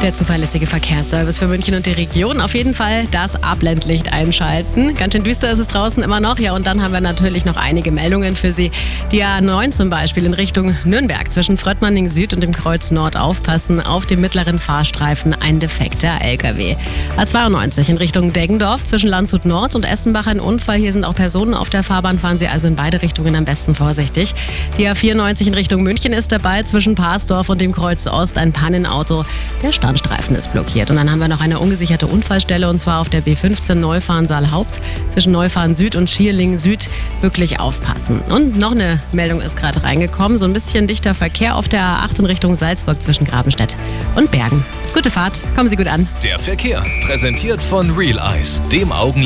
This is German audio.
Der zuverlässige Verkehrsservice für München und die Region. Auf jeden Fall das Abblendlicht einschalten. Ganz schön düster ist es draußen immer noch. Ja, und dann haben wir natürlich noch einige Meldungen für Sie. Die A9 zum Beispiel in Richtung Nürnberg zwischen Fröttmanning Süd und dem Kreuz Nord aufpassen. Auf dem mittleren Fahrstreifen ein defekter LKW. A92 in Richtung Deggendorf zwischen Landshut Nord und Essenbach ein Unfall. Hier sind auch Personen auf der Fahrbahn. Fahren Sie also in beide Richtungen am besten vorsichtig. Die A94 in Richtung München ist dabei zwischen Parsdorf und dem Kreuz Ost ein Pannenauto. Der Standstreifen ist blockiert. Und dann haben wir noch eine ungesicherte Unfallstelle und zwar auf der B15 Neufahrensaal Haupt zwischen Neufahren Süd und Schierling Süd. Wirklich aufpassen. Und noch eine Meldung ist gerade reingekommen. So ein bisschen dichter Verkehr auf der A8 in Richtung Salzburg zwischen Grabenstedt und Bergen. Gute Fahrt, kommen Sie gut an. Der Verkehr, präsentiert von Real Eyes, dem Augen